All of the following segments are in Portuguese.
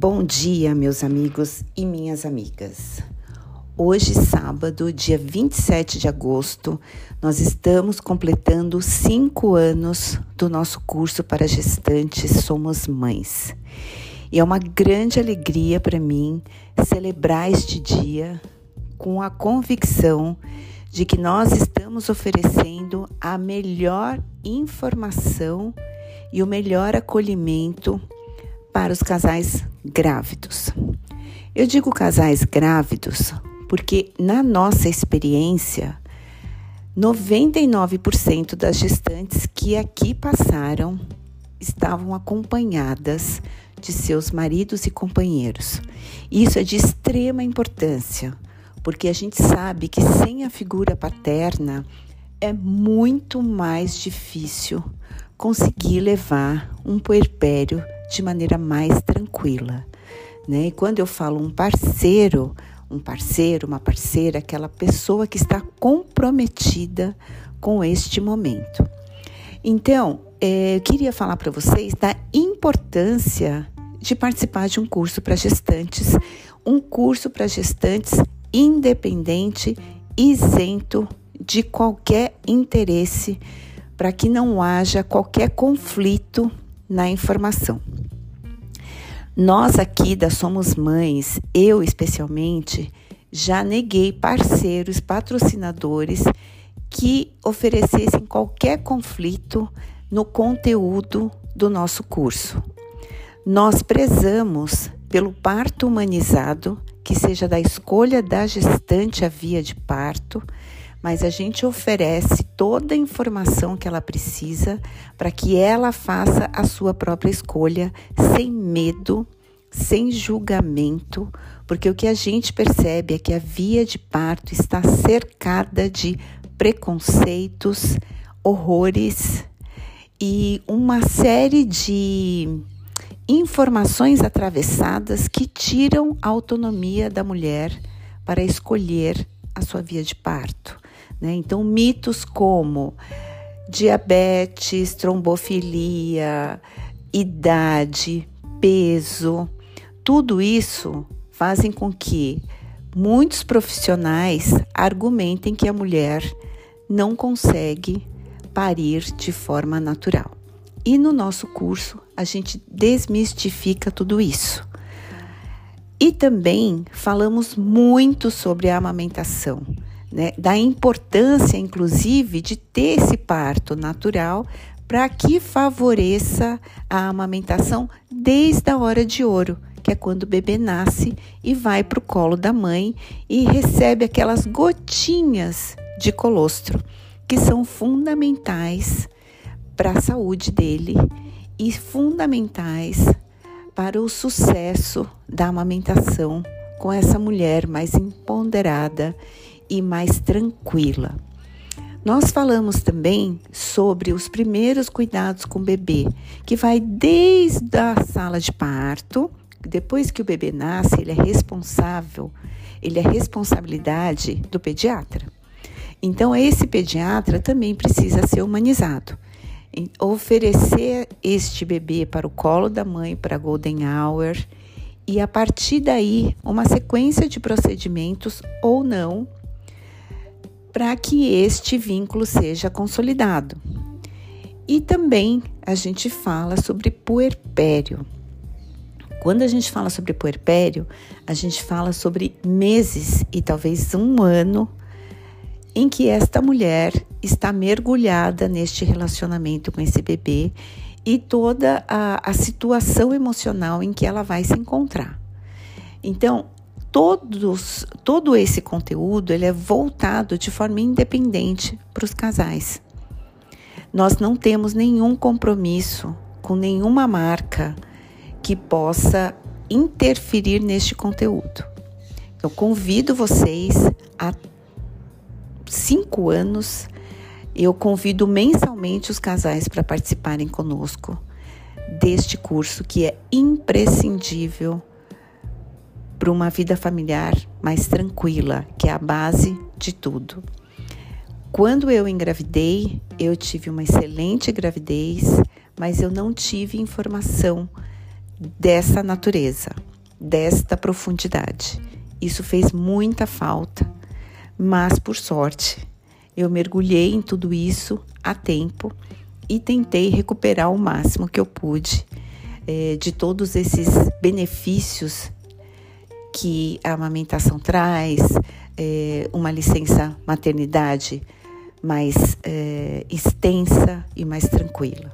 Bom dia, meus amigos e minhas amigas. Hoje, sábado, dia 27 de agosto, nós estamos completando cinco anos do nosso curso para gestantes Somos Mães. E é uma grande alegria para mim celebrar este dia com a convicção de que nós estamos oferecendo a melhor informação e o melhor acolhimento para os casais grávidos. Eu digo casais grávidos porque, na nossa experiência, 99% das gestantes que aqui passaram estavam acompanhadas de seus maridos e companheiros. Isso é de extrema importância, porque a gente sabe que sem a figura paterna é muito mais difícil conseguir levar um puerpério de maneira mais tranquila. Né? E quando eu falo um parceiro, um parceiro, uma parceira, aquela pessoa que está comprometida com este momento. Então, é, eu queria falar para vocês da importância de participar de um curso para gestantes, um curso para gestantes independente, isento de qualquer interesse, para que não haja qualquer conflito na informação. Nós aqui da Somos Mães, eu especialmente, já neguei parceiros, patrocinadores que oferecessem qualquer conflito no conteúdo do nosso curso. Nós prezamos pelo parto humanizado, que seja da escolha da gestante a via de parto, mas a gente oferece toda a informação que ela precisa para que ela faça a sua própria escolha sem medo, sem julgamento, porque o que a gente percebe é que a via de parto está cercada de preconceitos, horrores e uma série de informações atravessadas que tiram a autonomia da mulher para escolher a sua via de parto. Né? Então, mitos como diabetes, trombofilia, idade, peso, tudo isso fazem com que muitos profissionais argumentem que a mulher não consegue parir de forma natural. E no nosso curso a gente desmistifica tudo isso. E também falamos muito sobre a amamentação né, da importância, inclusive, de ter esse parto natural para que favoreça a amamentação desde a hora de ouro, que é quando o bebê nasce e vai para o colo da mãe e recebe aquelas gotinhas de colostro, que são fundamentais para a saúde dele e fundamentais para o sucesso da amamentação com essa mulher mais empoderada e mais tranquila. Nós falamos também sobre os primeiros cuidados com o bebê, que vai desde a sala de parto, depois que o bebê nasce, ele é responsável, ele é responsabilidade do pediatra. Então, esse pediatra também precisa ser humanizado. Oferecer este bebê para o colo da mãe, para a Golden Hour, e a partir daí, uma sequência de procedimentos ou não para que este vínculo seja consolidado. E também a gente fala sobre puerpério. Quando a gente fala sobre puerpério, a gente fala sobre meses e talvez um ano em que esta mulher está mergulhada neste relacionamento com esse bebê e toda a, a situação emocional em que ela vai se encontrar. Então, todos, todo esse conteúdo ele é voltado de forma independente para os casais. Nós não temos nenhum compromisso com nenhuma marca que possa interferir neste conteúdo. Eu convido vocês há cinco anos, eu convido mensalmente os casais para participarem conosco deste curso que é imprescindível para uma vida familiar mais tranquila, que é a base de tudo. Quando eu engravidei, eu tive uma excelente gravidez, mas eu não tive informação dessa natureza. desta profundidade. Isso fez muita falta, mas por sorte eu mergulhei em tudo isso a tempo e tentei recuperar o máximo que eu pude é, de todos esses benefícios que a amamentação traz, é, uma licença maternidade mais é, extensa e mais tranquila.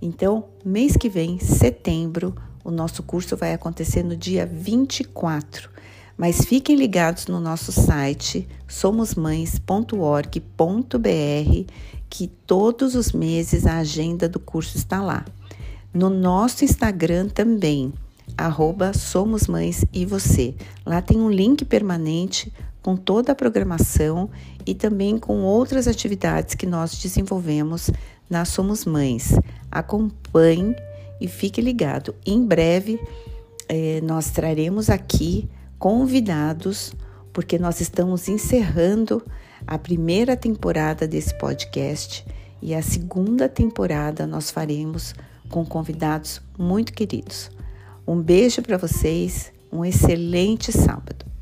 Então, mês que vem, setembro, o nosso curso vai acontecer no dia 24. Mas fiquem ligados no nosso site somosmães.org.br que todos os meses a agenda do curso está lá. No nosso Instagram também, arroba Somos Mães e Você. Lá tem um link permanente com toda a programação e também com outras atividades que nós desenvolvemos na Somos Mães. Acompanhe e fique ligado. Em breve eh, nós traremos aqui convidados, porque nós estamos encerrando a primeira temporada desse podcast e a segunda temporada nós faremos com convidados muito queridos. Um beijo para vocês, um excelente sábado.